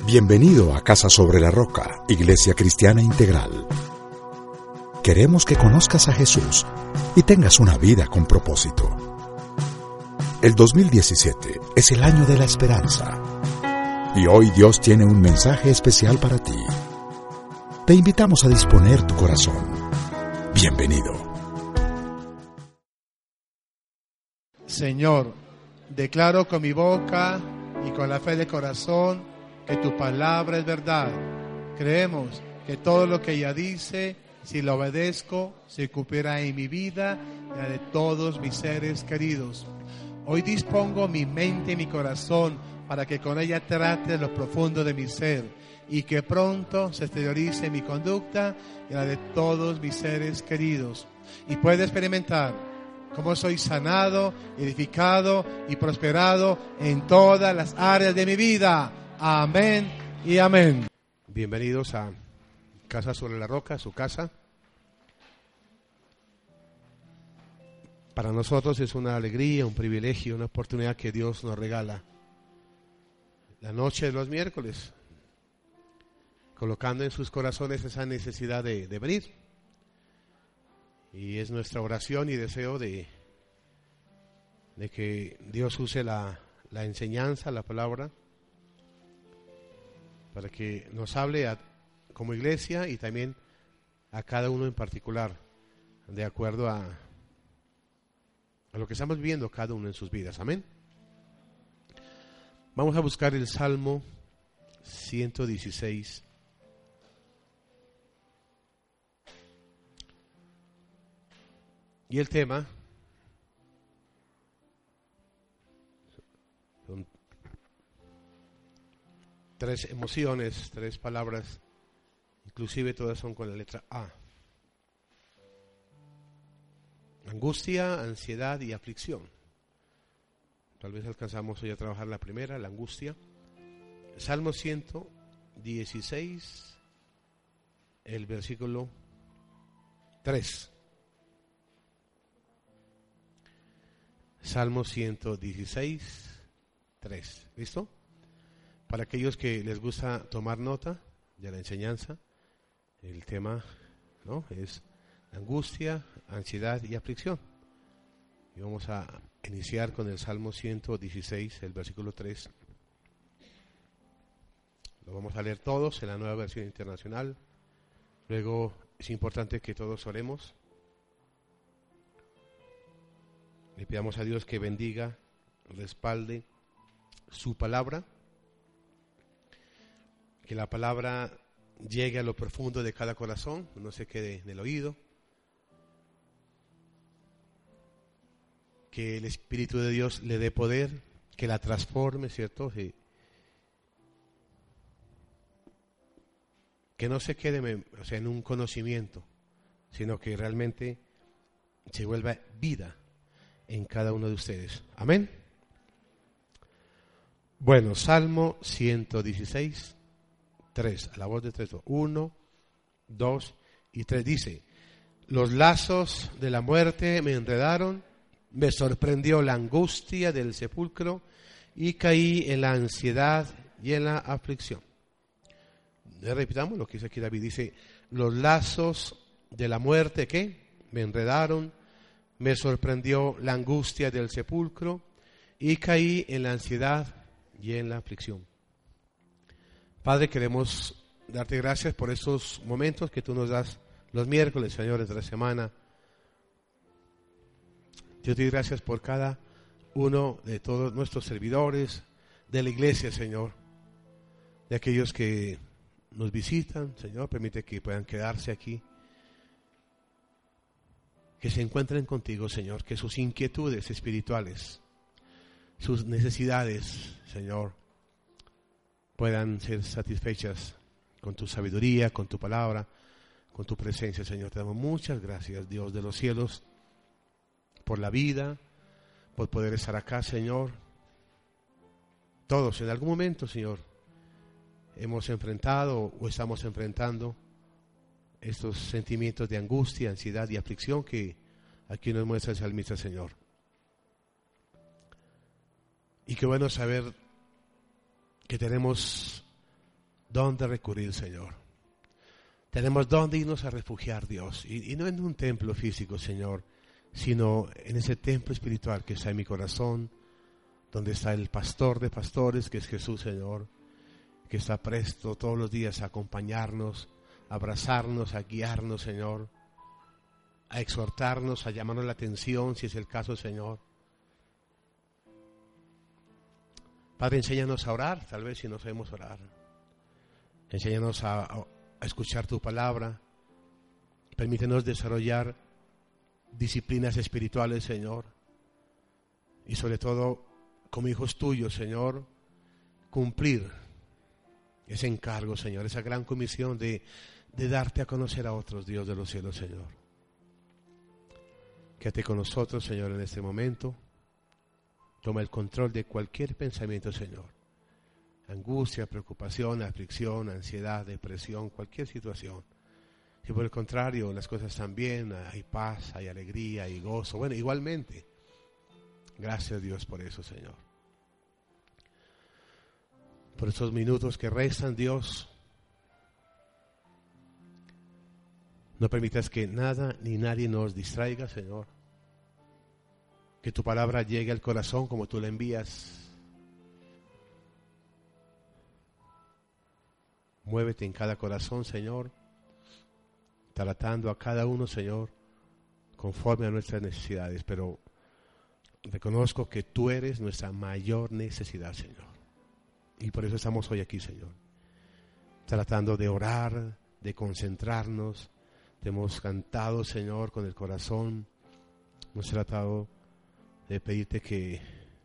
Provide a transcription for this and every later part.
Bienvenido a Casa sobre la Roca, Iglesia Cristiana Integral. Queremos que conozcas a Jesús y tengas una vida con propósito. El 2017 es el año de la esperanza. Y hoy Dios tiene un mensaje especial para ti. Te invitamos a disponer tu corazón. Bienvenido. Señor, declaro con mi boca y con la fe de corazón que tu palabra es verdad. Creemos que todo lo que ella dice, si lo obedezco, se cumplirá en mi vida y la de todos mis seres queridos. Hoy dispongo mi mente y mi corazón para que con ella trate lo profundo de mi ser y que pronto se exteriorice mi conducta y la de todos mis seres queridos. Y pueda experimentar cómo soy sanado, edificado y prosperado en todas las áreas de mi vida. Amén y amén. Bienvenidos a Casa sobre la Roca, su casa. Para nosotros es una alegría, un privilegio, una oportunidad que Dios nos regala. La noche de los miércoles, colocando en sus corazones esa necesidad de, de venir. Y es nuestra oración y deseo de, de que Dios use la, la enseñanza, la palabra, para que nos hable como iglesia y también a cada uno en particular, de acuerdo a, a lo que estamos viviendo cada uno en sus vidas. Amén. Vamos a buscar el Salmo 116. Y el tema tres emociones, tres palabras, inclusive todas son con la letra A. Angustia, ansiedad y aflicción. Tal vez alcanzamos hoy a trabajar la primera, la angustia. Salmo 116, el versículo 3. Salmo 116, 3. ¿Listo? Para aquellos que les gusta tomar nota de la enseñanza, el tema ¿no? es angustia, ansiedad y aflicción. Y vamos a iniciar con el Salmo 116, el versículo 3. Lo vamos a leer todos en la nueva versión internacional. Luego es importante que todos oremos. Le pidamos a Dios que bendiga, respalde su palabra. Que la palabra llegue a lo profundo de cada corazón, no se quede en el oído. que el Espíritu de Dios le dé poder, que la transforme, ¿cierto? que no se quede o sea, en un conocimiento, sino que realmente se vuelva vida en cada uno de ustedes. Amén. Bueno, Salmo 116, 3, a la voz de tres, 1, 2 y 3 dice, los lazos de la muerte me enredaron me sorprendió la angustia del sepulcro y caí en la ansiedad y en la aflicción. Repitamos lo que dice aquí David. Dice, los lazos de la muerte que me enredaron, me sorprendió la angustia del sepulcro y caí en la ansiedad y en la aflicción. Padre, queremos darte gracias por estos momentos que tú nos das los miércoles, señores, de la semana Dios te doy gracias por cada uno de todos nuestros servidores de la iglesia, Señor. De aquellos que nos visitan, Señor, permite que puedan quedarse aquí. Que se encuentren contigo, Señor, que sus inquietudes espirituales, sus necesidades, Señor, puedan ser satisfechas con tu sabiduría, con tu palabra, con tu presencia, Señor. Te damos muchas gracias, Dios de los cielos por la vida, por poder estar acá, Señor. Todos en algún momento, Señor, hemos enfrentado o estamos enfrentando estos sentimientos de angustia, ansiedad y aflicción que aquí nos muestra el salmista, Señor. Y qué bueno saber que tenemos dónde recurrir, Señor. Tenemos dónde irnos a refugiar, Dios. Y, no en un templo físico, Señor, sino en ese templo espiritual que está en mi corazón, donde está el pastor de pastores, que es Jesús, Señor, que está presto todos los días a acompañarnos, a abrazarnos, a guiarnos, Señor, a exhortarnos, a llamarnos la atención, si es el caso, Señor. Padre, enséñanos a orar, tal vez si no sabemos orar. Enséñanos a, escuchar tu palabra. Permítenos desarrollar disciplinas espirituales, Señor. Y sobre todo, como hijos tuyos, Señor, cumplir ese encargo, Señor, esa gran comisión de, de darte a conocer a otros, Dios de los cielos, Señor. Quédate con nosotros, Señor, en este momento. Toma el control de cualquier pensamiento, Señor. Angustia, preocupación, aflicción, ansiedad, depresión, cualquier situación. Si por el contrario las cosas están bien, hay paz, hay alegría, hay gozo. Bueno, igualmente. Gracias Dios por eso, Señor. Por esos minutos que restan, Dios. No permitas que nada ni nadie nos distraiga, Señor. Que tu palabra llegue al corazón como tú la envías. Muévete en cada corazón, Señor, tratando a cada uno, Señor, conforme a nuestras necesidades. Pero reconozco que tú eres nuestra mayor necesidad, Señor. Y por eso estamos hoy aquí, Señor. Tratando de orar, de concentrarnos. Te hemos cantado, Señor, con el corazón. Hemos tratado de pedirte que,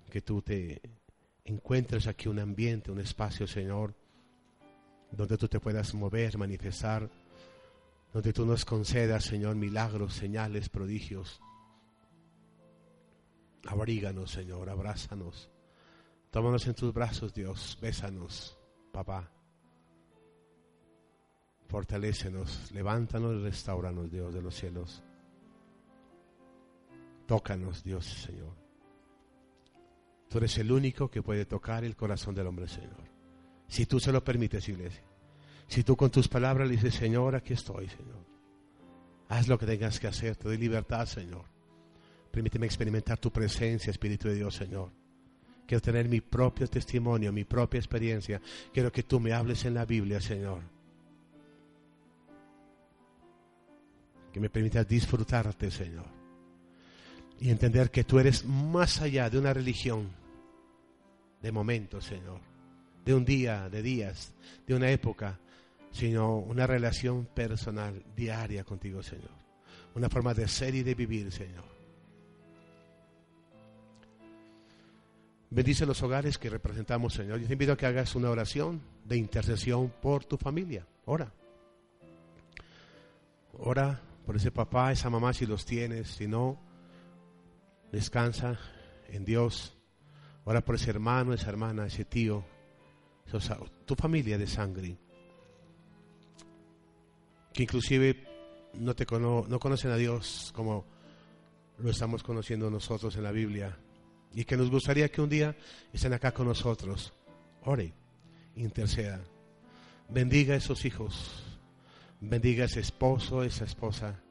que tú te encuentres aquí un ambiente, un espacio, Señor donde tú te puedas mover, manifestar, donde tú nos concedas, Señor, milagros, señales, prodigios. Abríganos, Señor, abrázanos. Tómanos en tus brazos, Dios, bésanos, papá. Fortalécenos, levántanos y restauranos, Dios de los cielos. Tócanos, Dios, Señor. Tú eres el único que puede tocar el corazón del hombre, Señor. Si tú se lo permites, iglesia. Si tú con tus palabras le dices, Señor, aquí estoy, Señor. Haz lo que tengas que hacer. Te doy libertad, Señor. Permíteme experimentar tu presencia, Espíritu de Dios, Señor. Quiero tener mi propio testimonio, mi propia experiencia. Quiero que tú me hables en la Biblia, Señor. Que me permitas disfrutarte, Señor. Y entender que tú eres más allá de una religión de momento, Señor de un día, de días, de una época, sino una relación personal, diaria contigo, Señor. Una forma de ser y de vivir, Señor. Bendice los hogares que representamos, Señor. Yo te invito a que hagas una oración de intercesión por tu familia. Ora. Ora por ese papá, esa mamá, si los tienes. Si no, descansa en Dios. Ora por ese hermano, esa hermana, ese tío, tu familia de sangre, que inclusive no, te no conocen a Dios como lo estamos conociendo nosotros en la Biblia, y que nos gustaría que un día estén acá con nosotros. Ore, interceda, bendiga a esos hijos, bendiga a ese esposo, esa esposa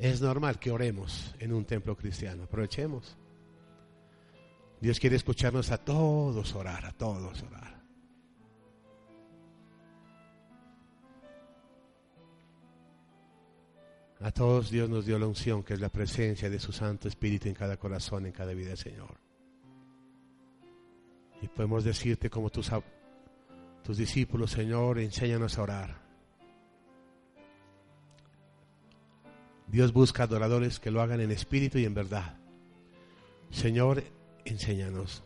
Es normal que oremos en un templo cristiano. Aprovechemos. Dios quiere escucharnos a todos orar, a todos orar. A todos Dios nos dio la unción, que es la presencia de su Santo Espíritu en cada corazón, en cada vida, Señor. Y podemos decirte como tus, tus discípulos, Señor, enséñanos a orar. Dios busca adoradores que lo hagan en espíritu y en verdad. Señor, enséñanos.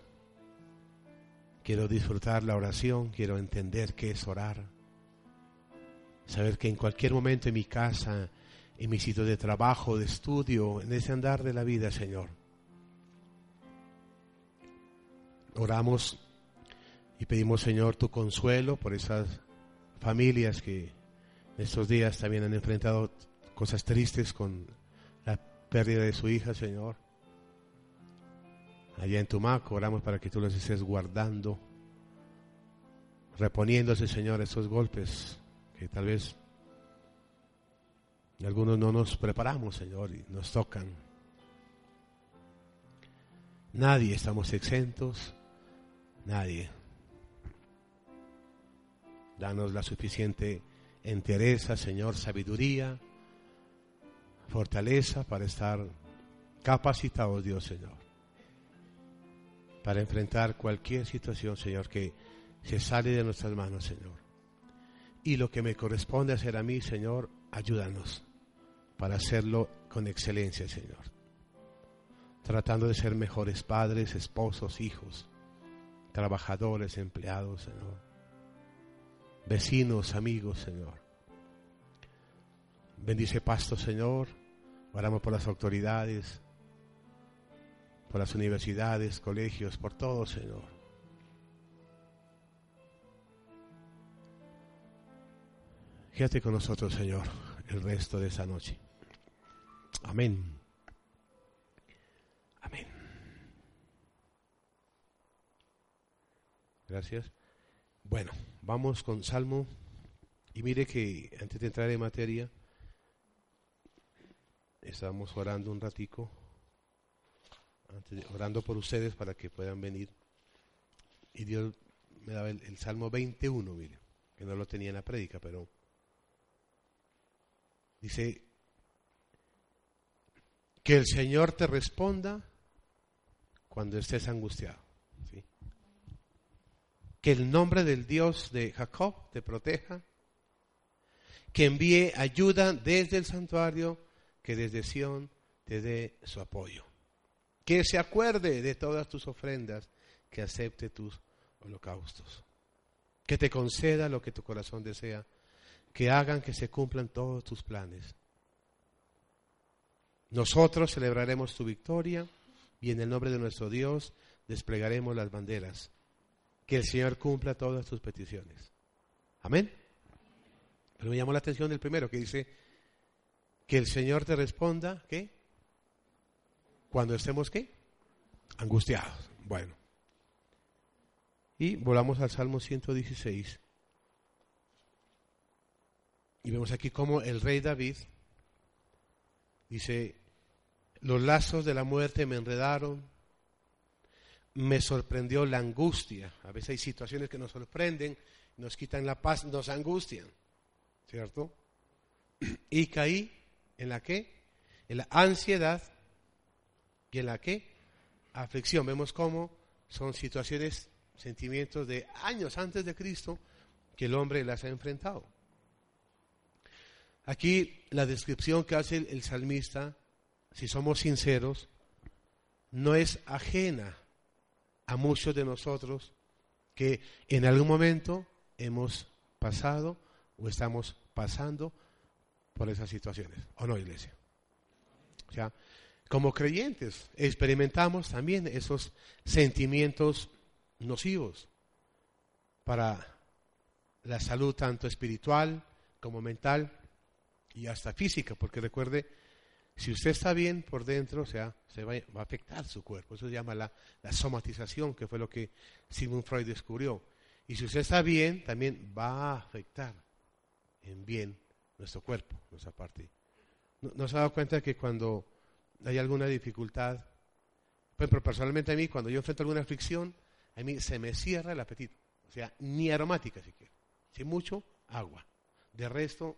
Quiero disfrutar la oración, quiero entender qué es orar. Saber que en cualquier momento en mi casa, en mi sitio de trabajo, de estudio, en ese andar de la vida, Señor. Oramos y pedimos, Señor, tu consuelo por esas familias que en estos días también han enfrentado cosas tristes con la pérdida de su hija, Señor. Allá en Tumaco oramos para que tú los estés guardando, reponiéndose, Señor, esos golpes que tal vez algunos no nos preparamos, Señor, y nos tocan. Nadie estamos exentos, nadie. Danos la suficiente entereza, Señor, sabiduría, fortaleza para estar capacitados, Dios, Señor, para enfrentar cualquier situación, Señor, que se sale de nuestras manos, Señor. Y lo que me corresponde hacer a mí, Señor, ayúdanos para hacerlo con excelencia, Señor. Tratando de ser mejores padres, esposos, hijos, trabajadores, empleados, Señor. Vecinos, amigos, Señor. Bendice Pasto, Señor. Oramos por las autoridades, por las universidades, colegios, por todo, Señor. Quédate con nosotros, Señor, el resto de esa noche. Amén. Amén. Gracias. Bueno, vamos con Salmo. Y mire que antes de entrar en materia, estábamos orando un ratico, orando por ustedes para que puedan venir. Y Dios me daba el, Salmo 21, mire, que no lo tenía en la prédica, pero dice, que el Señor te responda cuando estés angustiado. Que el nombre del Dios de Jacob te proteja. Que envíe ayuda desde el santuario, que desde Sión te dé su apoyo. Que se acuerde de todas tus ofrendas, que acepte tus holocaustos. Que te conceda lo que tu corazón desea, que hagan que se cumplan todos tus planes nosotros celebraremos tu victoria y en el nombre de nuestro Dios desplegaremos las banderas. Que el Señor cumpla todas tus peticiones. Amén. Pero me llamó la atención el primero que dice que el Señor te responda, ¿qué? Cuando estemos, ¿qué? Angustiados. Bueno. Y volamos al Salmo 116. Y vemos aquí cómo el rey David dice, los lazos de la muerte me enredaron. Me sorprendió la angustia. A veces hay situaciones que nos sorprenden, nos quitan la paz, nos angustian. ¿Cierto? Y caí en la qué? En la ansiedad y en la qué? Aflicción. Vemos cómo son situaciones, sentimientos de años antes de Cristo que el hombre las ha enfrentado. Aquí la descripción que hace el salmista si somos sinceros, no es ajena a muchos de nosotros que en algún momento hemos pasado o estamos pasando por esas situaciones. ¿O no, iglesia? O sea, como creyentes experimentamos también esos sentimientos nocivos para la salud tanto espiritual como mental y hasta física, porque recuerde si usted está bien por dentro, o sea, se va, a afectar su cuerpo. Eso se llama la, somatización, que fue lo que Sigmund Freud descubrió. Y si usted está bien, también va a afectar en bien nuestro cuerpo, nuestra parte. ¿No, se ha dado cuenta que cuando hay alguna dificultad, ejemplo, personalmente a mí, cuando yo enfrento alguna aflicción, a mí se me cierra el apetito. O sea, ni aromática siquiera. Si mucho, agua. De resto,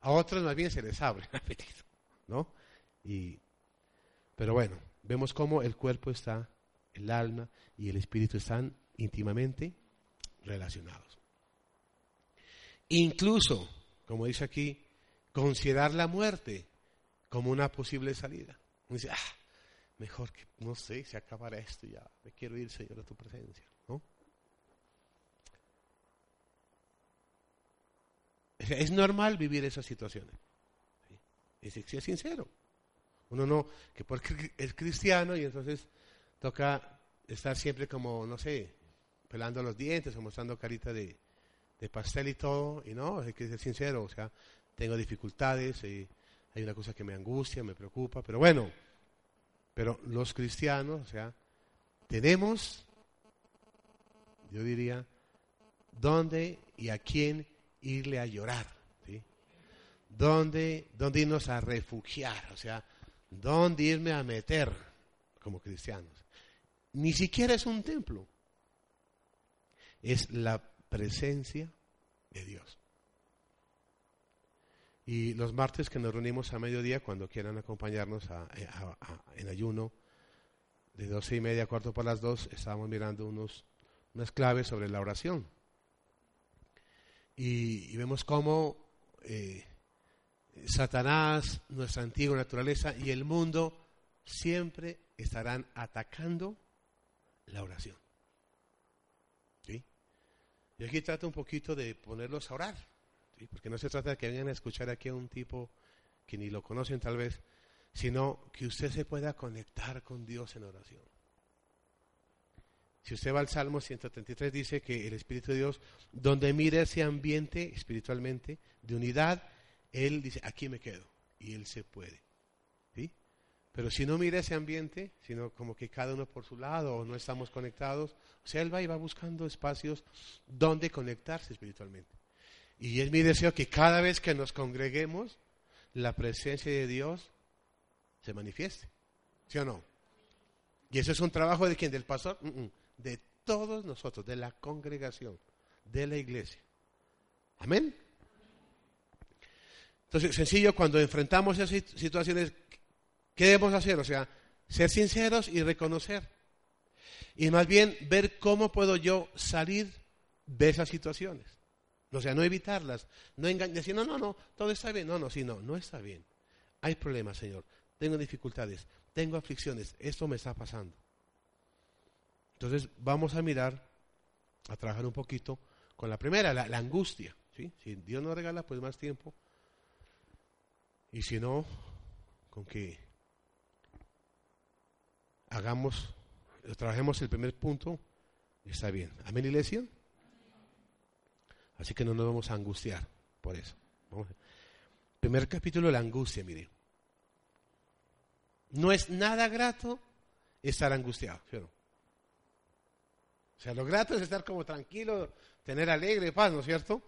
a otros más bien se les abre el apetito. ¿no? Y, pero bueno, vemos cómo el cuerpo está, el alma y el espíritu están íntimamente relacionados. Incluso, como dice aquí, considerar la muerte como una posible salida. Uno dice, ah, mejor que, no sé, se acabará esto ya, me quiero ir, Señor, a tu presencia. Es normal vivir esas situaciones. Es, es sincero. Uno no, que porque es cristiano y entonces toca estar siempre como, no sé, pelando los dientes o mostrando carita de, pastel y todo, y no, hay que ser sincero, o sea, tengo dificultades, eh, hay una cosa que me angustia, me preocupa, pero bueno, pero los cristianos, o sea, tenemos, yo diría, dónde y a quién irle a llorar. ¿Dónde, dónde irnos a refugiar, o sea, dónde irme a meter como cristianos. Ni siquiera es un templo, es la presencia de Dios. Y los martes que nos reunimos a mediodía, cuando quieran acompañarnos en ayuno, de doce y media a cuarto para las dos, estábamos mirando unos, unas claves sobre la oración. Y, vemos cómo eh, Satanás, nuestra antigua naturaleza y el mundo siempre estarán atacando la oración. Y aquí trato un poquito de ponerlos a orar, porque no se trata de que vengan a escuchar aquí a un tipo que ni lo conocen tal vez, sino que usted se pueda conectar con Dios en oración. Si usted va al Salmo 133, dice que el Espíritu de Dios, donde mire ese ambiente espiritualmente de unidad, Él dice, aquí me quedo. Y Él se puede. Pero si no mira ese ambiente, sino como que cada uno por su lado o no estamos conectados, o sea, Él va y va buscando espacios donde conectarse espiritualmente. Y es mi deseo que cada vez que nos congreguemos, la presencia de Dios se manifieste. ¿Sí o no? Y eso es un trabajo de quién? Del pastor. Mm, mm. De todos nosotros, de la congregación, de la iglesia. Amén. Entonces, sencillo, cuando enfrentamos esas situaciones, ¿qué debemos hacer? O sea, ser sinceros y reconocer. Y más bien ver cómo puedo yo salir de esas situaciones. O sea, no evitarlas, no engañar, decir, no, no, no, todo está bien. No, no, sí, no, no está bien. Hay problemas, Señor tengo dificultades, tengo aflicciones, esto me está pasando. Entonces vamos a mirar, a trabajar un poquito con la primera, la, angustia. Si Dios nos regala, pues más tiempo. Y si no, con que hagamos, trabajemos el primer punto, está bien. Amén, iglesia. Así que no nos vamos a angustiar por eso. Primer capítulo, la angustia, mire. No es nada grato estar angustiado, O sea, lo grato es estar como tranquilo, tener alegre paz, ¿no es cierto?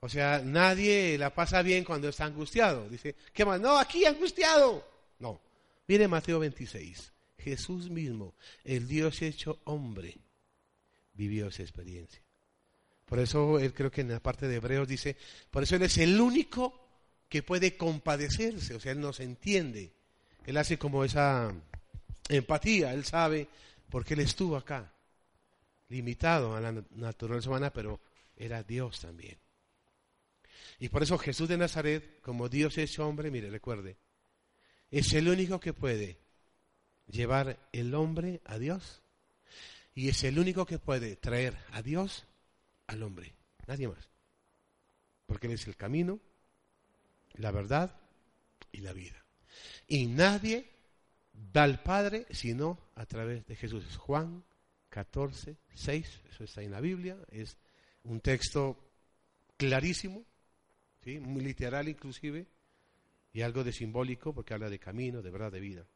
O sea, nadie la pasa bien cuando está angustiado. Dice, ¿qué más? No, aquí angustiado. No. Mire Mateo 26. Jesús mismo, el Dios hecho hombre, vivió esa experiencia. Por eso él creo que en la parte de Hebreos dice, por eso él es el único que puede compadecerse, o sea, él nos entiende. Él hace como esa empatía, él sabe porque él estuvo acá, limitado a la naturaleza humana, pero era Dios también. Y por eso Jesús de Nazaret, como Dios es hombre, mire, recuerde, es el único que puede llevar el hombre a Dios y es el único que puede traer a Dios al hombre, nadie más. Porque Él es el camino, la verdad y la vida. Y nadie da al Padre sino a través de Jesús. Es Juan 14, 6, eso está en la Biblia, es un texto clarísimo, muy literal inclusive, y algo de simbólico porque habla de camino, de verdad, de vida.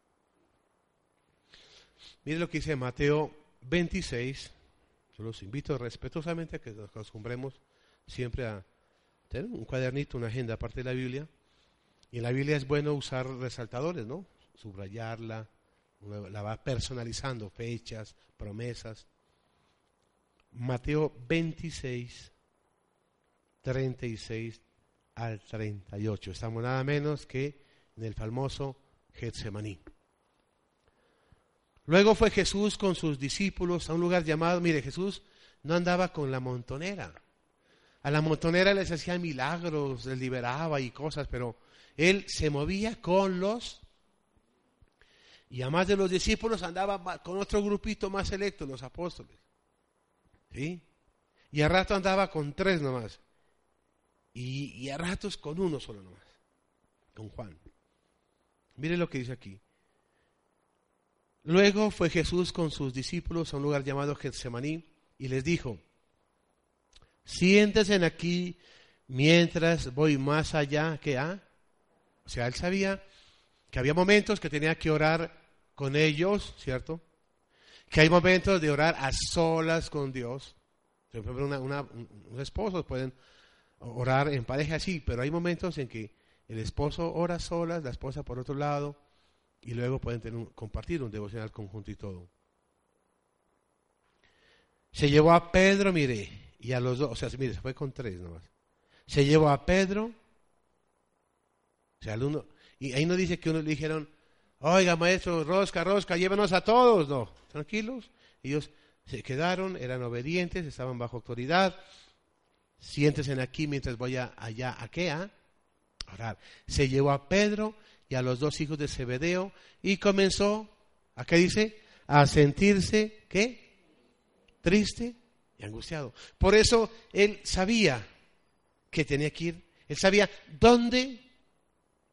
Mire lo que dice Mateo 26, yo los invito respetuosamente a que nos acostumbremos siempre a tener un cuadernito, una agenda aparte de la Biblia, y en la Biblia es bueno usar resaltadores, ¿no? Subrayarla, la va personalizando, fechas, promesas. Mateo 26, 36 al 38. Estamos nada menos que en el famoso Getsemaní. Luego fue Jesús con sus discípulos a un lugar llamado, mire, Jesús no andaba con la montonera. A la montonera les hacía milagros, les liberaba y cosas, pero él se movía con los... Y además de los discípulos andaba con otro grupito más selecto, los apóstoles. ¿Sí? Y a rato andaba con tres nomás. Y, y a ratos con uno solo nomás. Con Juan. Mire lo que dice aquí. Luego fue Jesús con sus discípulos a un lugar llamado Getsemaní y les dijo, siéntense aquí mientras voy más allá que a. O sea, él sabía que había momentos que tenía que orar con ellos, ¿cierto? Que hay momentos de orar a solas con Dios. Por ejemplo, una, una, unos esposos pueden orar en pareja así, pero hay momentos en que el esposo ora solas, la esposa por otro lado, y luego pueden tener compartir un devocional conjunto y todo. Se llevó a Pedro, mire, y a los dos, o sea, mire, se fue con tres nomás. Se llevó a Pedro, o sea, al uno, y ahí no dice que uno le dijeron, oiga maestro, rosca, rosca, llévenos a todos, no, tranquilos. Ellos se quedaron, eran obedientes, estaban bajo autoridad. Siéntese aquí mientras voy allá a qué, a orar. Se llevó a Pedro y a los dos hijos de Zebedeo y comenzó, ¿a qué dice? A sentirse, ¿qué? Triste y angustiado. Por eso él sabía que tenía que ir, él sabía dónde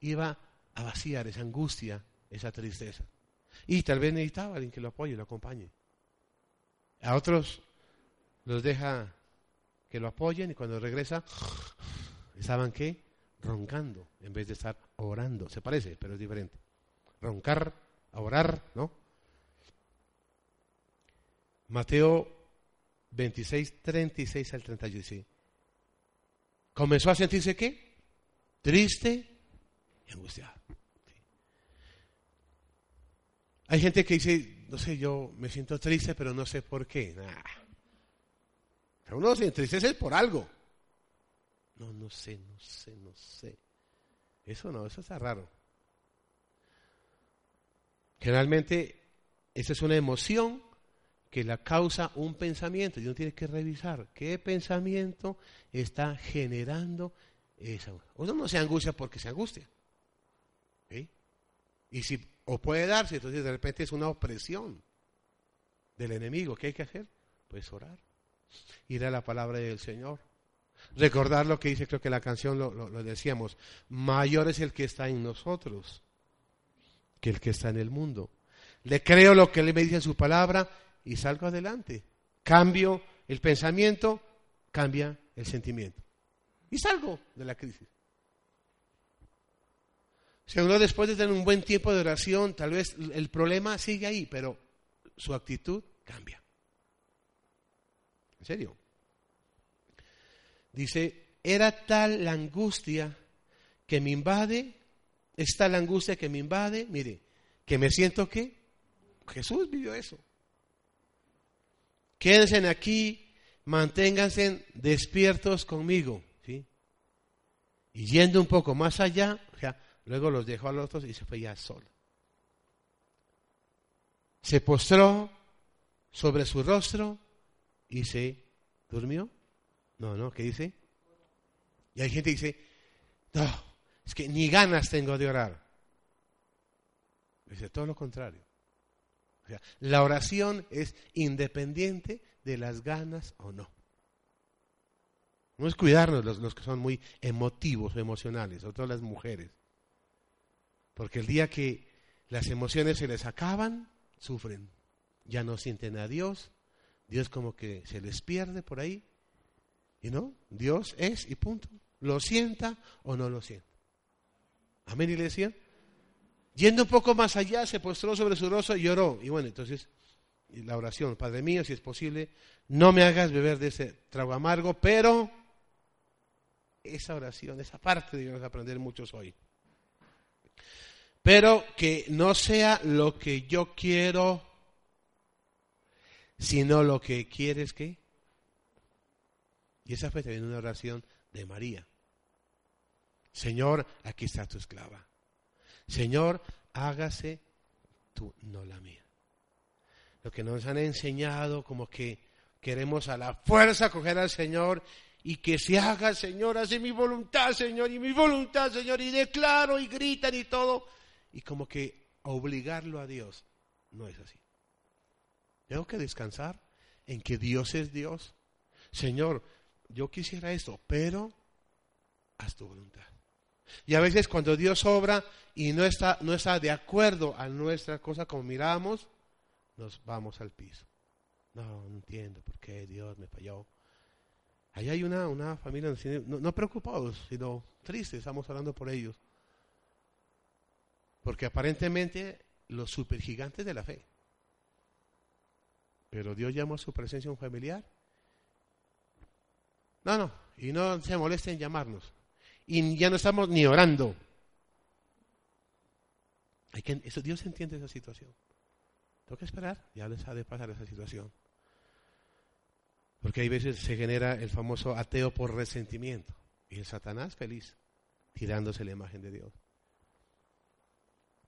iba a vaciar esa angustia, esa tristeza. Y tal vez necesitaba alguien que lo apoye, lo acompañe. A otros los deja que lo apoyen y cuando regresa, estaban qué? Roncando en vez de estar orando. Se parece, pero es diferente. Roncar orar, ¿no? Mateo 26, 36 al 31. Comenzó a sentirse qué? Triste y angustiado. Hay gente que dice, no sé, yo me siento triste, pero no sé por qué. Uno se entristece por algo. No, no sé, no sé, no sé. Eso no, eso está raro. Generalmente, esa es una emoción que la causa un pensamiento y uno tiene que revisar qué pensamiento está generando esa. Uno no se angustia porque se angustia. Y si, o puede darse, entonces de repente es una opresión del enemigo. ¿Qué hay que hacer? Pues orar. Ir a la palabra del Señor. Recordar lo que dice, creo que la canción lo, lo decíamos. Mayor es el que está en nosotros que el que está en el mundo. Le creo lo que Él me dice su palabra y salgo adelante. Cambio el pensamiento, cambia el sentimiento. Y salgo de la crisis. Si uno después de tener un buen tiempo de oración, tal vez el problema sigue ahí, pero su actitud cambia. En serio. Dice, era tal la angustia que me invade, es tal la angustia que me invade, mire, que me siento que Jesús vivió eso. Quédense aquí, manténganse despiertos conmigo. Y yendo un poco más allá, luego los dejó a los otros y se fue ya solo. Se postró sobre su rostro y se durmió. No, no, ¿qué dice? Y hay gente que dice, no, es que ni ganas tengo de orar. Dice todo lo contrario la oración es independiente de las ganas o no. No es cuidarnos los, los que son muy emotivos o emocionales, sobre todo las mujeres. Porque el día que las emociones se les acaban, sufren. Ya no sienten a Dios. Dios como que se les pierde por ahí. No, Dios es y punto. Lo sienta o no lo sienta. Amén, iglesia. Yendo un poco más allá, se postró sobre su rostro y lloró. Y bueno, entonces la oración, Padre mío, si es posible, no me hagas beber de ese trago amargo, pero esa oración, esa parte debemos aprender muchos hoy. Pero que no sea lo que yo quiero, sino lo que quieres que. Y esa fue también una oración de María. Señor, aquí está tu esclava. Señor, hágase tú, no la mía. Lo que nos han enseñado como que queremos a la fuerza coger al Señor y que se haga, Señor, hace mi voluntad, Señor, y mi voluntad, Señor, y declaro y gritan y todo, y como que obligarlo a Dios. No es así. Tengo que descansar en que Dios es Dios. Señor, yo quisiera esto, pero haz tu voluntad. Y a veces cuando Dios obra y no está, no está de acuerdo a nuestra cosa como miramos, nos vamos al piso. No, no entiendo por qué Dios me falló. Allá hay una, una familia, no, no preocupados, sino tristes, estamos hablando por ellos. Porque aparentemente los supergigantes de la fe. Pero Dios llama a su presencia un familiar. No, no, y no se molesten en llamarnos. Y ya no estamos ni orando. Hay que, eso, Dios entiende esa situación. Tengo que esperar, ya les ha de pasar esa situación. Porque hay veces se genera el famoso ateo por resentimiento. Y el Satanás feliz, tirándose la imagen de Dios.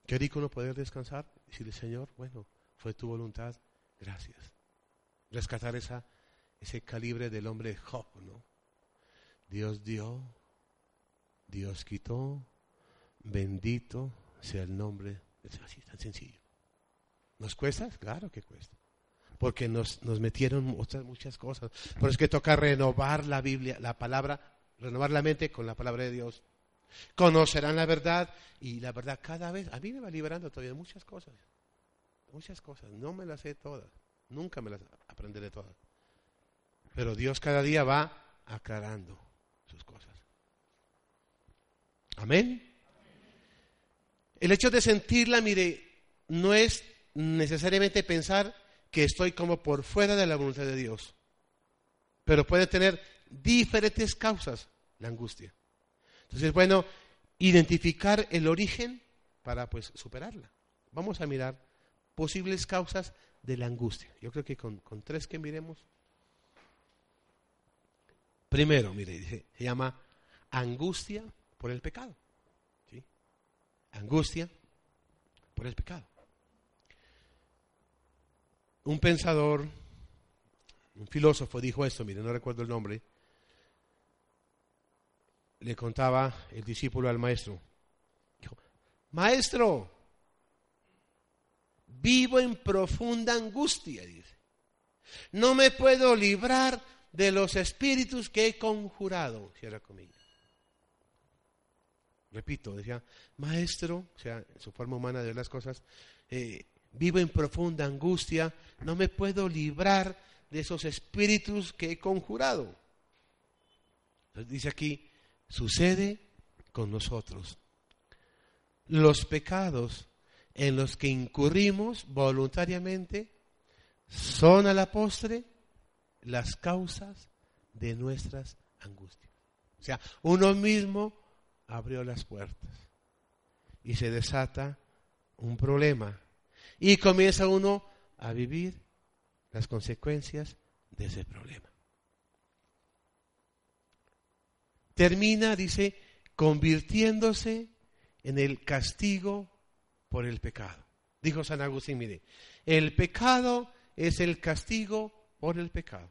Qué rico no poder descansar y decirle, Señor, bueno, fue tu voluntad, gracias. Rescatar esa, ese calibre del hombre Job, ¿no? Dios dio, Dios quitó, bendito sea el nombre. Es así, tan sencillo. ¿Nos cuesta? Claro que cuesta porque nos, metieron muchas cosas. Por eso es que toca renovar la Biblia, la palabra, renovar la mente con la palabra de Dios. Conocerán la verdad y la verdad cada vez, a mí me va liberando todavía muchas cosas, muchas cosas, no me las sé todas, nunca me las aprenderé todas. Pero Dios cada día va aclarando sus cosas. Amén. El hecho de sentirla, mire, no es necesariamente pensar que estoy como por fuera de la voluntad de Dios. Pero puede tener diferentes causas la angustia. Entonces, bueno, identificar el origen para pues superarla. Vamos a mirar posibles causas de la angustia. Yo creo que con, tres que miremos. Primero, mire, se llama angustia por el pecado. ¿sí? Angustia por el pecado un pensador, un filósofo dijo esto, mire, no recuerdo el nombre, le contaba el discípulo al maestro, maestro, vivo en profunda angustia, dice, no me puedo librar de los espíritus que he conjurado, cierra comillas. Repito, decía, maestro, o sea, en su forma humana de ver las cosas, eh, vivo en profunda angustia, no me puedo librar de esos espíritus que he conjurado. dice aquí, sucede con nosotros. Los pecados en los que incurrimos voluntariamente son a la postre las causas de nuestras angustias. O sea, uno mismo abrió las puertas y se desata un problema y comienza uno a vivir las consecuencias de ese problema. Termina, dice, convirtiéndose en el castigo por el pecado. Dijo San Agustín, mire, el pecado es el castigo por el pecado.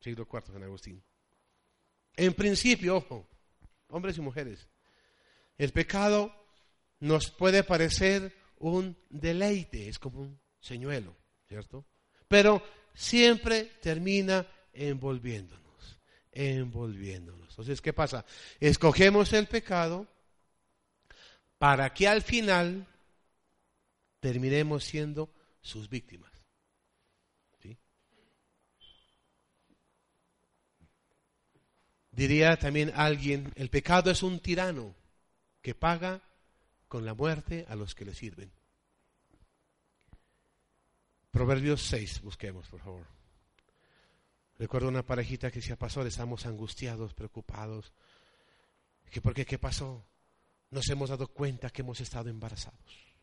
Siglo IV, San Agustín. En principio, ojo, hombres y mujeres, el pecado nos puede parecer un deleite, es como un señuelo, ¿cierto? Pero siempre termina envolviéndonos, envolviéndonos. Entonces, ¿qué pasa? Escogemos el pecado para que al final terminemos siendo sus víctimas. ¿Sí? Diría también alguien, el pecado es un tirano que paga con la muerte a los que le sirven. Proverbios 6, busquemos, por favor. Recuerdo una parejita que decía, pastor, estamos angustiados, preocupados. ¿Qué, ¿Por qué? ¿Qué pasó? Nos hemos dado cuenta que hemos estado embarazados.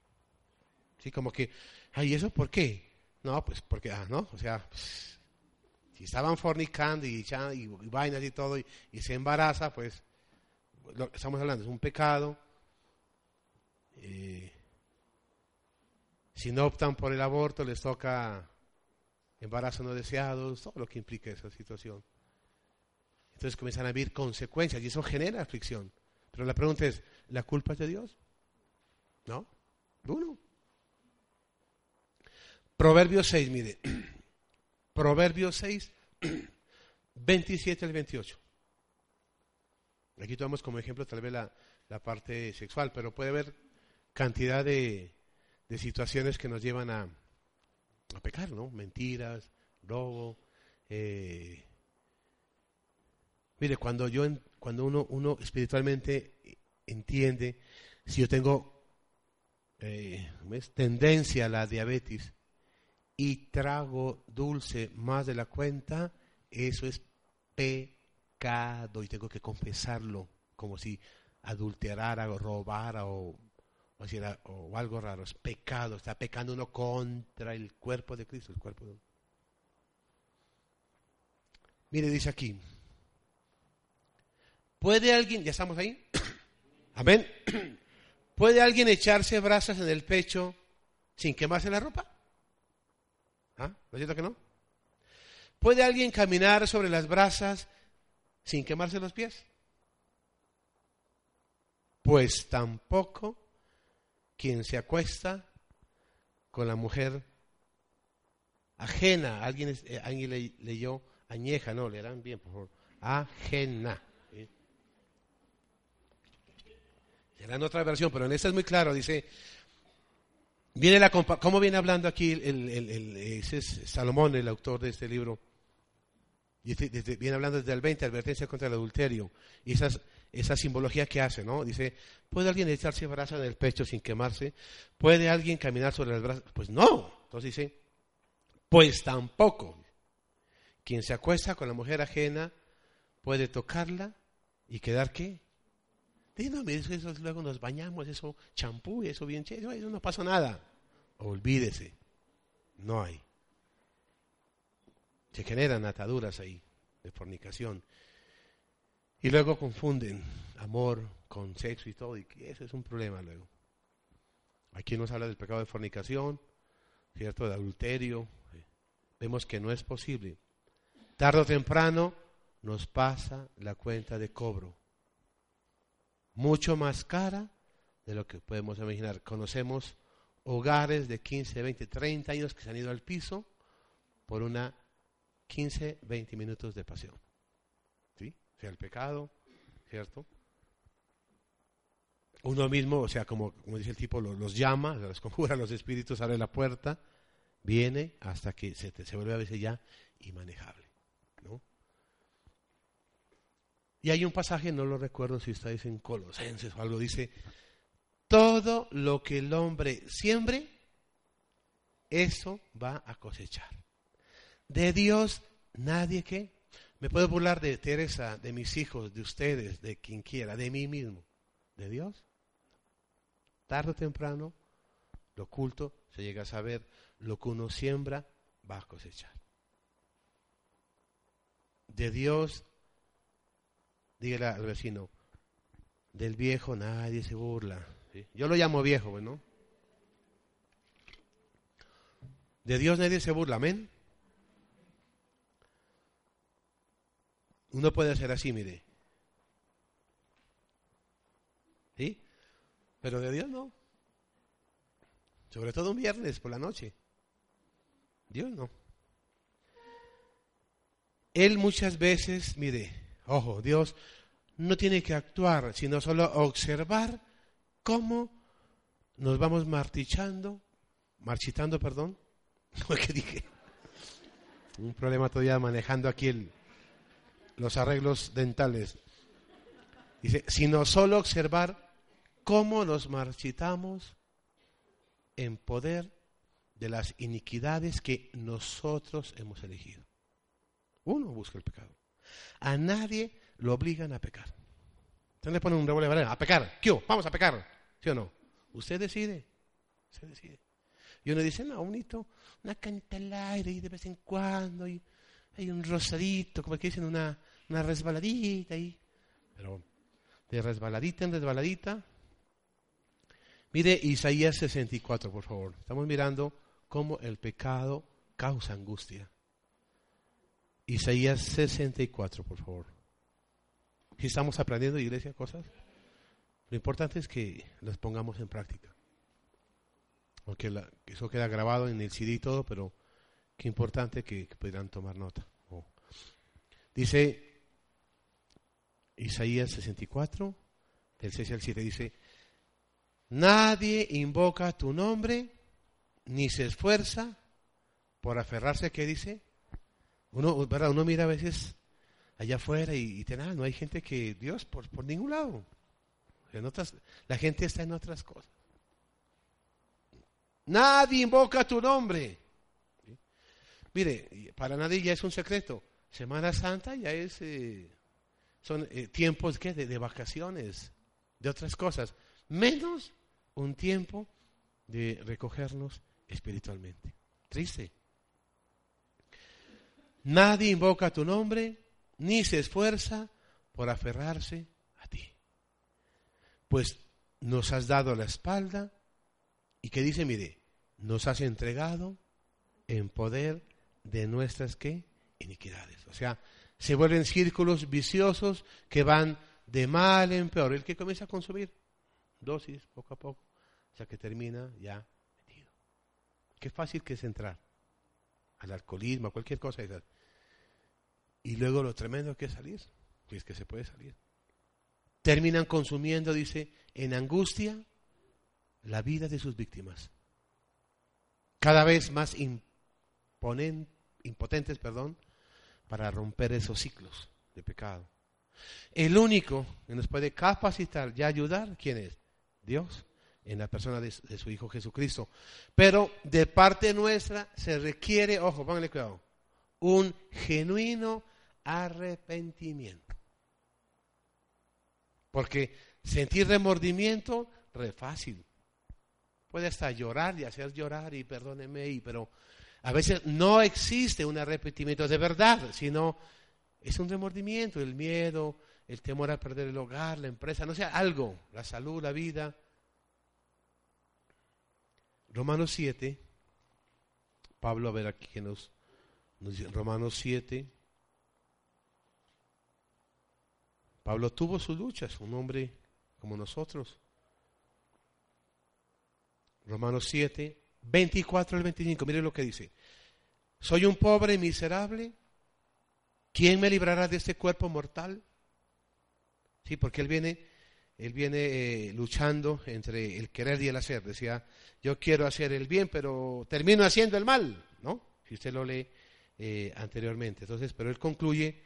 Sí, como que, ay, ¿eso por qué? No, pues porque, ah, ¿no? O sea, si estaban fornicando y, y, vainas y todo y, se embaraza, pues, lo, estamos hablando, es un pecado, eh, si no optan por el aborto, les toca embarazo no deseado, todo lo que implica esa situación. Entonces comienzan a haber consecuencias y eso genera aflicción. Pero la pregunta es, ¿la culpa es de Dios? ¿No? Uno. Proverbios 6, mire. Proverbios 6, 27 al 28. Aquí tomamos como ejemplo tal vez la, la parte sexual, pero puede haber cantidad de, situaciones que nos llevan a, a pecar, ¿no? Mentiras, robo, eh, Mire, cuando yo cuando uno, uno espiritualmente entiende, si yo tengo eh, tendencia a la diabetes y trago dulce más de la cuenta, eso es pecado y tengo que confesarlo como si adulterara o robara o, o, algo raro. Es pecado, está pecando uno contra el cuerpo de Cristo, el cuerpo. Mire, dice aquí, ¿puede alguien, ya estamos ahí? Amén. ¿Puede alguien echarse brasas en el pecho sin quemarse la ropa? ¿Ah? ¿No es cierto que no? ¿Puede alguien caminar sobre las brasas sin quemarse los pies? Pues tampoco quien se acuesta con la mujer ajena. Alguien, eh, leyó añeja, no, leerán bien, por favor. Ajena. Será en otra versión, pero en esta es muy claro, dice, viene la ¿cómo viene hablando aquí el, Salomón, el autor de este libro? viene hablando desde el 20, advertencia contra el adulterio. Y esas, esa simbología que hace, ¿no? Dice, ¿puede alguien echarse brasa en el pecho sin quemarse? ¿Puede alguien caminar sobre las brasas? Pues no. Entonces dice, pues tampoco. Quien se acuesta con la mujer ajena puede tocarla y quedar qué? No, eso, luego nos bañamos, eso champú, eso bien chévere, eso no pasa nada. Olvídese, no hay. Se generan ataduras ahí de fornicación. Y luego confunden amor con sexo y todo, y eso es un problema luego. Aquí nos habla del pecado de fornicación, ¿cierto? De adulterio. Vemos que no es posible. Tardo o temprano nos pasa la cuenta de cobro mucho más cara de lo que podemos imaginar. Conocemos hogares de 15, 20, 30 años que se han ido al piso por una 15, 20 minutos de pasión. ¿Sí? O sea, el pecado, ¿cierto? Uno mismo, o sea, como, como dice el tipo, los, llama, los conjura los espíritus, abre la puerta, viene hasta que se, se vuelve a veces ya inmanejable. Y hay un pasaje, no lo recuerdo si estáis en Colosenses o algo, dice, todo lo que el hombre siembre, eso va a cosechar. De Dios nadie que... Me puedo burlar de Teresa, de mis hijos, de ustedes, de quien quiera, de mí mismo. ¿De Dios? Tarde o temprano, lo oculto se llega a saber, lo que uno siembra va a cosechar. De Dios dígale al vecino, del viejo nadie se burla. Yo lo llamo viejo, ¿no? De Dios nadie se burla, amén. Uno puede ser así, mire. ¿Sí? Pero de Dios no. Sobre todo un viernes por la noche. Dios no. Él muchas veces, mire, Ojo, Dios no tiene que actuar, sino solo observar cómo nos vamos marchitando, marchitando, perdón. ¿Qué dije? Un problema todavía manejando aquí los arreglos dentales. Dice, sino solo observar cómo nos marchitamos en poder de las iniquidades que nosotros hemos elegido. Uno busca el pecado. A nadie lo obligan a pecar. Usted le pone un revólver a pecar. ¿Qué? Vamos a pecar. ¿Sí o no? Usted decide. Usted decide. Y uno dice, no, bonito, una canita al aire y de vez en cuando, y hay un rosadito, como que dicen, una, una resbaladita ahí. Pero de resbaladita en resbaladita. Mire Isaías 64, por favor. Estamos mirando cómo el pecado causa angustia. Isaías 64, por favor. Si estamos aprendiendo, iglesia, cosas, lo importante es que las pongamos en práctica. Porque eso queda grabado en el CD y todo, pero qué importante que, puedan tomar nota. Oh. Dice Isaías 64, del 6 al 7, dice, nadie invoca tu nombre, ni se esfuerza por aferrarse, ¿qué dice? Uno, ¿verdad? Uno mira a veces allá afuera y, y no hay gente que Dios por, por ningún lado. En otras, la gente está en otras cosas. Nadie invoca tu nombre. Mire, para nadie ya es un secreto. Semana Santa ya es, eh, son eh, tiempos ¿qué? De, de vacaciones, de otras cosas, menos un tiempo de recogernos espiritualmente. Triste. Nadie invoca tu nombre ni se esfuerza por aferrarse a ti. Pues nos has dado la espalda y que dice, mire, nos has entregado en poder de nuestras ¿qué? iniquidades. O sea, se vuelven círculos viciosos que van de mal en peor. El que comienza a consumir dosis poco a poco, hasta que termina ya metido. Qué fácil que es entrar al alcoholismo, a cualquier cosa. Y luego lo tremendo que es salir, que es que se puede salir. Terminan consumiendo, dice, en angustia la vida de sus víctimas. Cada vez más impotentes, perdón, para romper esos ciclos de pecado. El único que nos puede capacitar y ayudar, ¿quién es? Dios, en la persona de, su Hijo Jesucristo. Pero de parte nuestra se requiere, ojo, pónganle cuidado, un genuino arrepentimiento. Porque sentir remordimiento, re fácil. Puede hasta llorar y hacer llorar y perdóneme, y, pero a veces no existe un arrepentimiento de verdad, sino es un remordimiento, el miedo, el temor a perder el hogar, la empresa, no sé, algo, la salud, la vida. Romanos 7, Pablo, a ver aquí que nos, nos Romanos 7, Pablo tuvo sus luchas, un hombre como nosotros. Romanos 7, 24 al 25, mire lo que dice. Soy un pobre y miserable. ¿Quién me librará de este cuerpo mortal? Sí, porque él viene, él viene eh, luchando entre el querer y el hacer. Decía, yo quiero hacer el bien, pero termino haciendo el mal, ¿no? Si usted lo lee eh, anteriormente. Entonces, pero él concluye,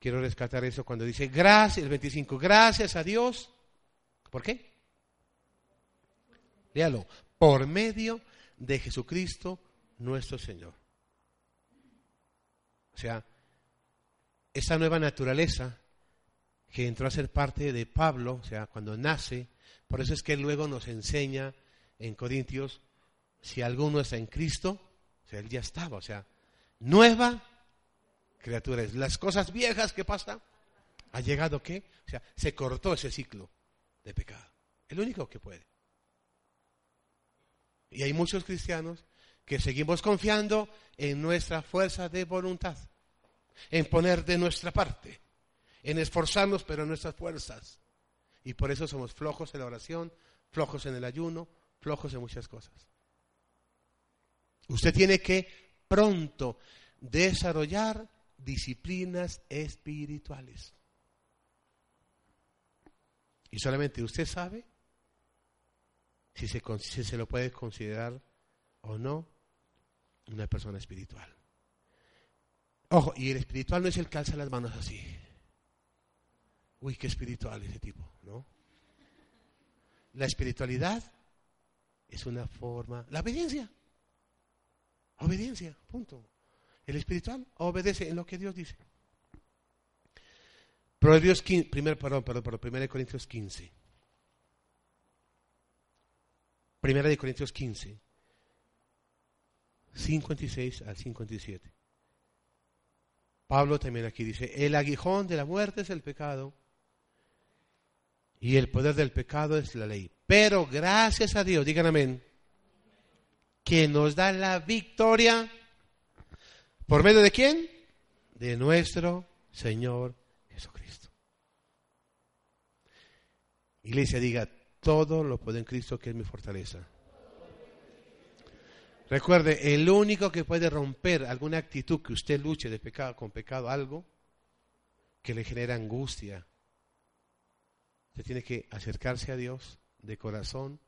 quiero rescatar eso cuando dice, gracias, el 25, gracias a Dios. ¿Por qué? Léalo, por medio de Jesucristo nuestro Señor. O sea, esa nueva naturaleza que entró a ser parte de Pablo, o sea, cuando nace, por eso es que luego nos enseña en Corintios, si alguno está en Cristo, o sea, él ya estaba, o sea, nueva criatura. Las cosas viejas que pasan, ha llegado qué? O sea, se cortó ese ciclo de pecado. El único que puede. Y hay muchos cristianos que seguimos confiando en nuestra fuerza de voluntad, en poner de nuestra parte en esforzarnos, pero en nuestras fuerzas. Y por eso somos flojos en la oración, flojos en el ayuno, flojos en muchas cosas. Usted tiene que pronto desarrollar disciplinas espirituales. Y solamente usted sabe si se, si se lo puede considerar o no una persona espiritual. Ojo, y el espiritual no es el que alza las manos así. Uy, qué espiritual ese tipo, ¿no? La espiritualidad es una forma, la obediencia. Obediencia, punto. El espiritual obedece en lo que Dios dice. Proverbios 15, primer, perdón, perdón, perdón, 1 Corintios 15. Primera de Corintios 15, 56 al 57. Pablo también aquí dice, el aguijón de la muerte es el pecado y el poder del pecado es la ley. Pero gracias a Dios, digan amén, que nos da la victoria. ¿Por medio de quién? De nuestro Señor Jesucristo. Iglesia, diga, todo lo puede en Cristo que es mi fortaleza. Recuerde, el único que puede romper alguna actitud que usted luche de pecado con pecado, algo que le genera angustia, Usted tiene que acercarse a Dios de corazón,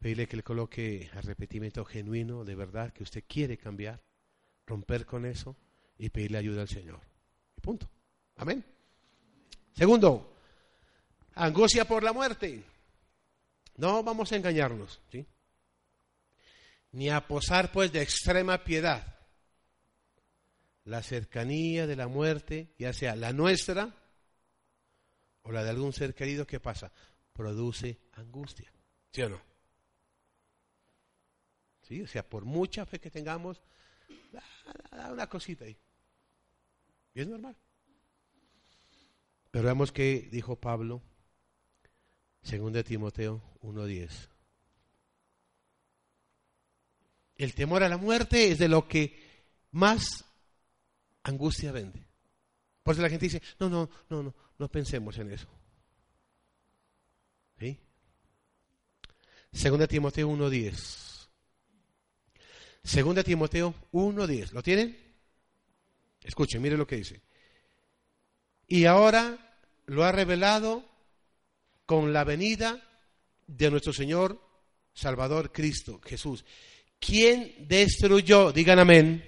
pedirle que le coloque arrepentimiento genuino, de verdad, que usted quiere cambiar, romper con eso y pedirle ayuda al Señor. Punto. Amén. Segundo, angustia por la muerte. No vamos a engañarnos, ¿sí? Ni a posar pues de extrema piedad. La cercanía de la muerte, ya sea la nuestra o la de algún ser querido, ¿qué pasa? Produce angustia. ¿Sí o no? ¿Sí? O sea, por mucha fe que tengamos, una cosita ahí. Y es normal. Pero vemos que dijo Pablo, según de Timoteo 1.10. El temor a la muerte es de lo que más angustia vende. Por eso la gente dice, no, no, no, no, no pensemos en eso. ¿Sí? Segunda Timoteo 1.10. Segunda Timoteo 1.10. ¿Lo tienen? Escuchen, miren lo que dice. Y ahora lo ha revelado con la venida de nuestro Señor Salvador Cristo, Jesús. ¿Quién destruyó, digan amén,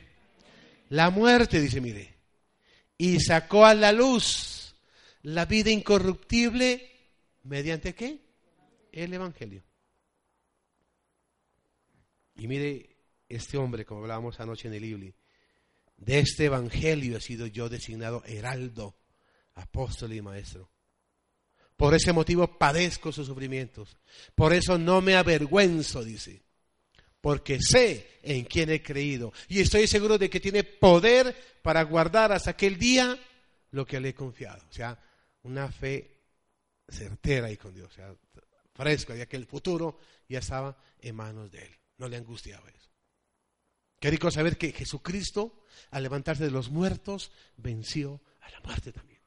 la muerte, dice, mire, y sacó a la luz la vida incorruptible mediante qué? El Evangelio. Y mire, este hombre, como hablábamos anoche en el Ibli, de este Evangelio he sido yo designado heraldo, apóstol y maestro. Por ese motivo padezco sus sufrimientos. Por eso no me avergüenzo, dice. Porque sé en quién he creído. Y estoy seguro de que tiene poder para guardar hasta aquel día lo que le he confiado. O sea, una fe certera y con Dios. O sea, fresco, ya que el futuro ya estaba en manos de Él. No le angustiaba eso. Qué rico saber que Jesucristo, al levantarse de los muertos, venció a la muerte también.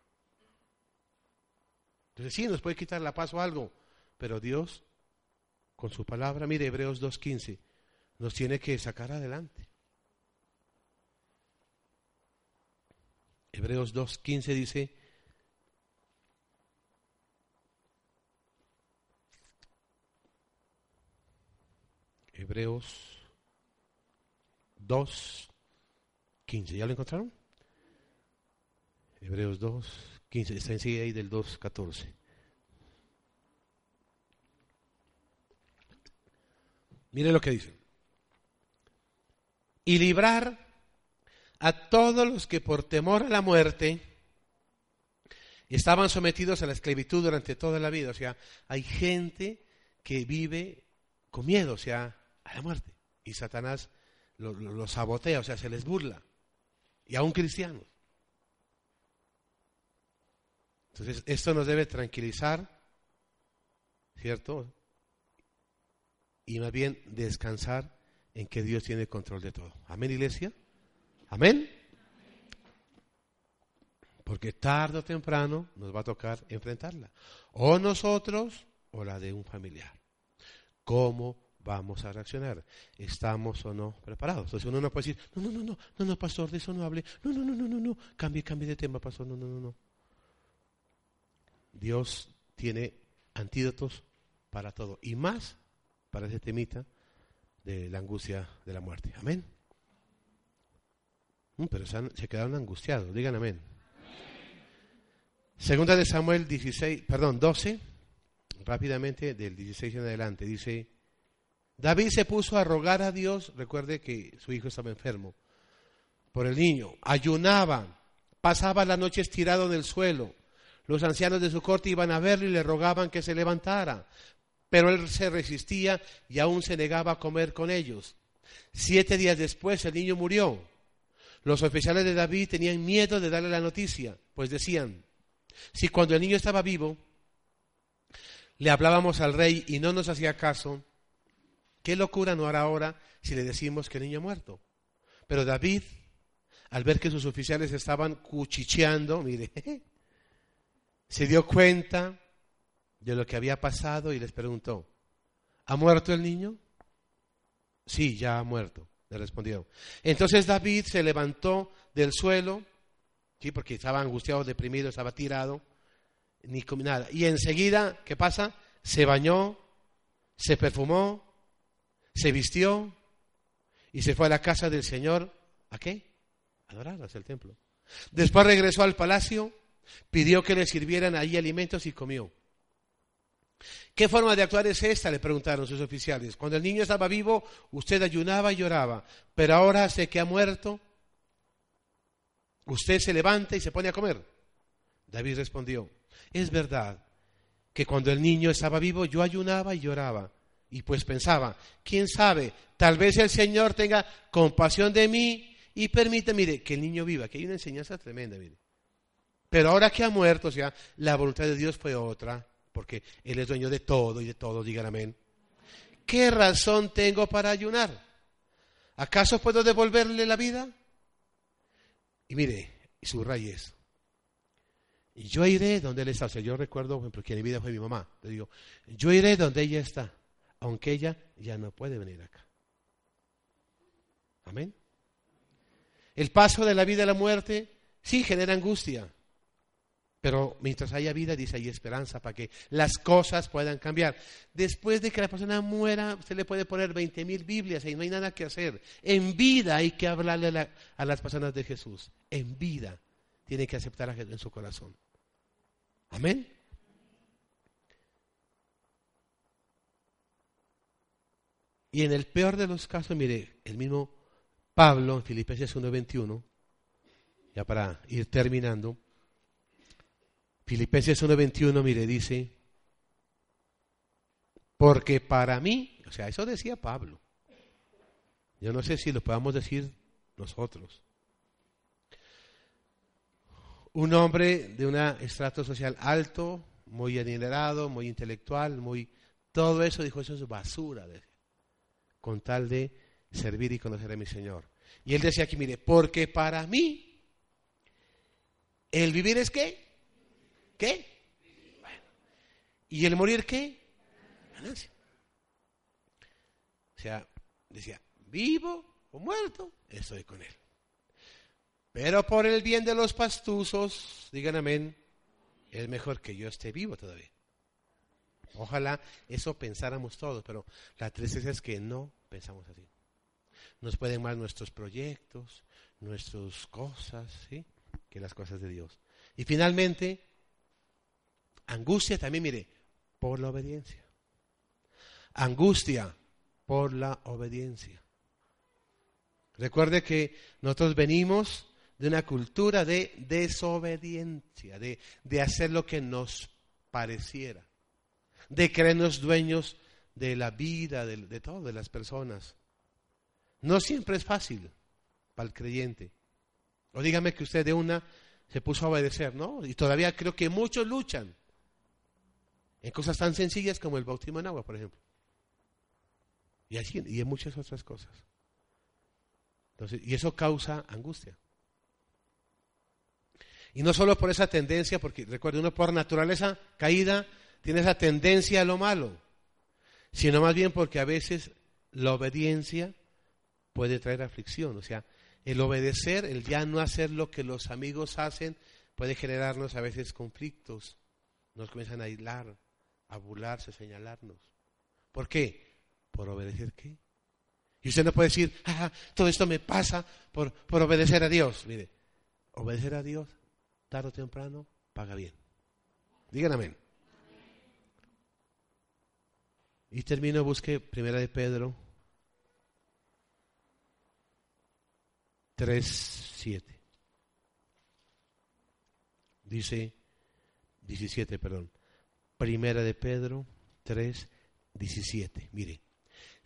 Entonces sí, nos puede quitar la paz o algo, pero Dios, con su palabra, mire Hebreos 2.15, nos tiene que sacar adelante. Hebreos 2.15 dice, Hebreos 2.15, ¿ya lo encontraron? Hebreos 2, 15, está enseguida ahí del 2, 14. Mire lo que dice. Y librar a todos los que por temor a la muerte estaban sometidos a la esclavitud durante toda la vida. O sea, hay gente que vive con miedo, o sea, a la muerte. Y Satanás lo, sabotea, o sea, se les burla. Y aún cristianos. Entonces, esto nos debe tranquilizar, ¿cierto? Y más bien descansar en que Dios tiene control de todo. Amén, iglesia. Amén. Porque tarde o temprano nos va a tocar enfrentarla. O nosotros o la de un familiar. ¿Cómo vamos a reaccionar? ¿Estamos o no preparados? Entonces uno no puede decir, no, no, no, no, no, no, pastor, de eso no hable. No, no, no, no, no, no, cambie, cambie de tema, pastor. No, no, no, no. Dios tiene antídotos para todo y más para ese temita de la angustia de la muerte. Amén. Mm, pero se, quedaron angustiados, digan amén. Segunda de Samuel 16, perdón, 12, rápidamente del 16 en adelante, dice, David se puso a rogar a Dios, recuerde que su hijo estaba enfermo, por el niño, ayunaba, pasaba la noche estirado en el suelo, los ancianos de su corte iban a verlo y le rogaban que se levantara, pero él se resistía y aún se negaba a comer con ellos. Siete días después el niño murió. Los oficiales de David tenían miedo de darle la noticia, pues decían, si cuando el niño estaba vivo le hablábamos al rey y no nos hacía caso, ¿qué locura no hará ahora si le decimos que el niño ha muerto? Pero David, al ver que sus oficiales estaban cuchicheando, mire, se dio cuenta de lo que había pasado y les preguntó, ¿ha muerto el niño? Sí, ya ha muerto, le respondieron. Entonces David se levantó del suelo, sí, porque estaba angustiado, deprimido, estaba tirado, ni nada. Y enseguida, ¿qué pasa? Se bañó, se perfumó, se vistió y se fue a la casa del Señor. ¿A qué? Adorar hacia el templo. Después regresó al palacio, pidió que le sirvieran allí alimentos y comió. ¿Qué forma de actuar es esta? Le preguntaron sus oficiales. Cuando el niño estaba vivo, usted ayunaba y lloraba, pero ahora sé que ha muerto. Usted se levanta y se pone a comer. David respondió, es verdad que cuando el niño estaba vivo yo ayunaba y lloraba. Y pues pensaba, quién sabe, tal vez el Señor tenga compasión de mí y permite, mire, que el niño viva, que hay una enseñanza tremenda, mire. Pero ahora que ha muerto, o sea, la voluntad de Dios fue otra, porque Él es dueño de todo y de todo, digan amén. ¿Qué razón tengo para ayunar? ¿Acaso puedo devolverle la vida? Y mire, y subraye. Y yo iré donde él está. O sea, yo recuerdo, por ejemplo, que en mi vida fue mi mamá. Le digo, yo iré donde ella está, aunque ella ya no puede venir acá. Amén. El paso de la vida a la muerte sí genera angustia. Pero mientras haya vida, dice, hay esperanza para que las cosas puedan cambiar. Después de que la persona muera, usted le puede poner 20 mil Biblias y no hay nada que hacer. En vida hay que hablarle a, las personas de Jesús. En vida tiene que aceptar a Jesús en su corazón. Amén. Y en el peor de los casos, mire, el mismo Pablo en Filipenses 1.21, ya para ir terminando, Filipenses 1.21, mire, dice, porque para mí, o sea, eso decía Pablo, yo no sé si lo podamos decir nosotros, un hombre de un estrato social alto, muy adinerado, muy intelectual, muy... Todo eso dijo, eso es basura, con tal de servir y conocer a mi Señor. Y él decía aquí, mire, porque para mí el vivir es qué? ¿Qué? ¿Y el morir qué? O sea, decía, vivo o muerto, estoy con él. Pero por el bien de los pastuzos, digan amén, es mejor que yo esté vivo todavía. Ojalá eso pensáramos todos, pero la tristeza es que no pensamos así. Nos pueden más nuestros proyectos, nuestras cosas, ¿sí? Que las cosas de Dios. Y finalmente, angustia también, mire, por la obediencia. Angustia por la obediencia. Recuerde que nosotros venimos de una cultura de desobediencia, de, de hacer lo que nos pareciera, de creernos dueños de la vida, de, de todo, de las personas. No siempre es fácil para el creyente. O dígame que usted de una se puso a obedecer, ¿no? Y todavía creo que muchos luchan en cosas tan sencillas como el bautismo en agua, por ejemplo. Y, así, y en muchas otras cosas. Entonces, y eso causa angustia. Y no solo por esa tendencia, porque recuerde, uno por naturaleza caída tiene esa tendencia a lo malo, sino más bien porque a veces la obediencia puede traer aflicción. O sea, el obedecer, el ya no hacer lo que los amigos hacen, puede generarnos a veces conflictos. Nos comienzan a aislar, a burlarse, a señalarnos. ¿Por qué? ¿Por obedecer qué? Y usted no puede decir, ah, todo esto me pasa por, por obedecer a Dios. Mire, obedecer a Dios tarde o temprano, paga bien. Digan amén. Y termino, busque Primera de Pedro 3, 7. Dice, 17, perdón. Primera de Pedro 3, 17. Mire,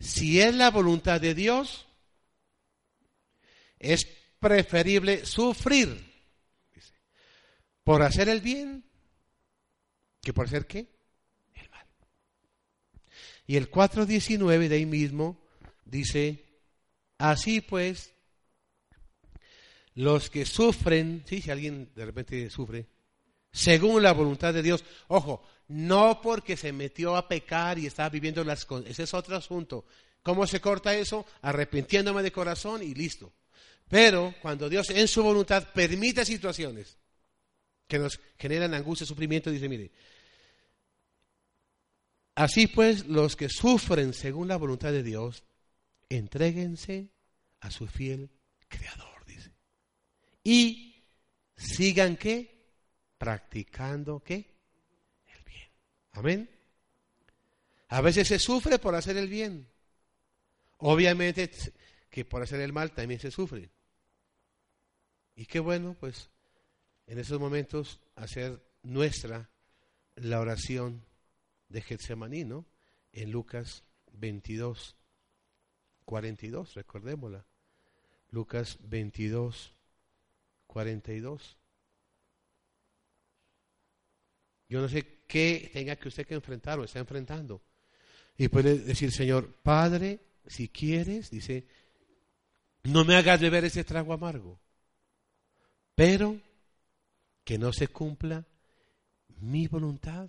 si es la voluntad de Dios, es preferible sufrir por hacer el bien que por hacer qué? Y el 4.19 de ahí mismo dice, así pues, los que sufren, ¿sí? si alguien de repente sufre, según la voluntad de Dios, ojo, no porque se metió a pecar y está viviendo las cosas, ese es otro asunto. ¿Cómo se corta eso? Arrepintiéndome de corazón y listo. Pero cuando Dios en su voluntad permite situaciones que nos generan angustia, sufrimiento, dice, mire, así pues los que sufren según la voluntad de Dios, entréguense a su fiel Creador, dice. Y sigan qué? Practicando qué? El bien. Amén. A veces se sufre por hacer el bien. Obviamente que por hacer el mal también se sufre. Y qué bueno, pues, en esos momentos hacer nuestra la oración de Getsemaní, ¿no? En Lucas 22, 42, recordémosla. Lucas 22, 42. Yo no sé qué tenga que usted que enfrentar o está enfrentando. Y puede decir, Señor, Padre, si quieres, dice, no me hagas beber ese trago amargo, pero que no se cumpla mi voluntad,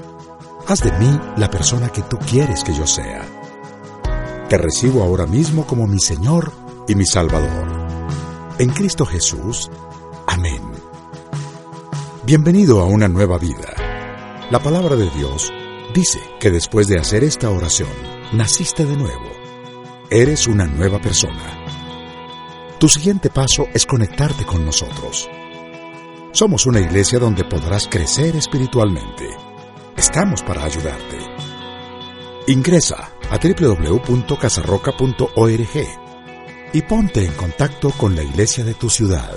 Haz de mí la persona que tú quieres que yo sea. Te recibo ahora mismo como mi Señor y mi Salvador. En Cristo Jesús. Amén. Bienvenido a una nueva vida. La palabra de Dios dice que después de hacer esta oración, naciste de nuevo. Eres una nueva persona. Tu siguiente paso es conectarte con nosotros. Somos una iglesia donde podrás crecer espiritualmente. Estamos para ayudarte. Ingresa a www.casarroca.org y ponte en contacto con la iglesia de tu ciudad.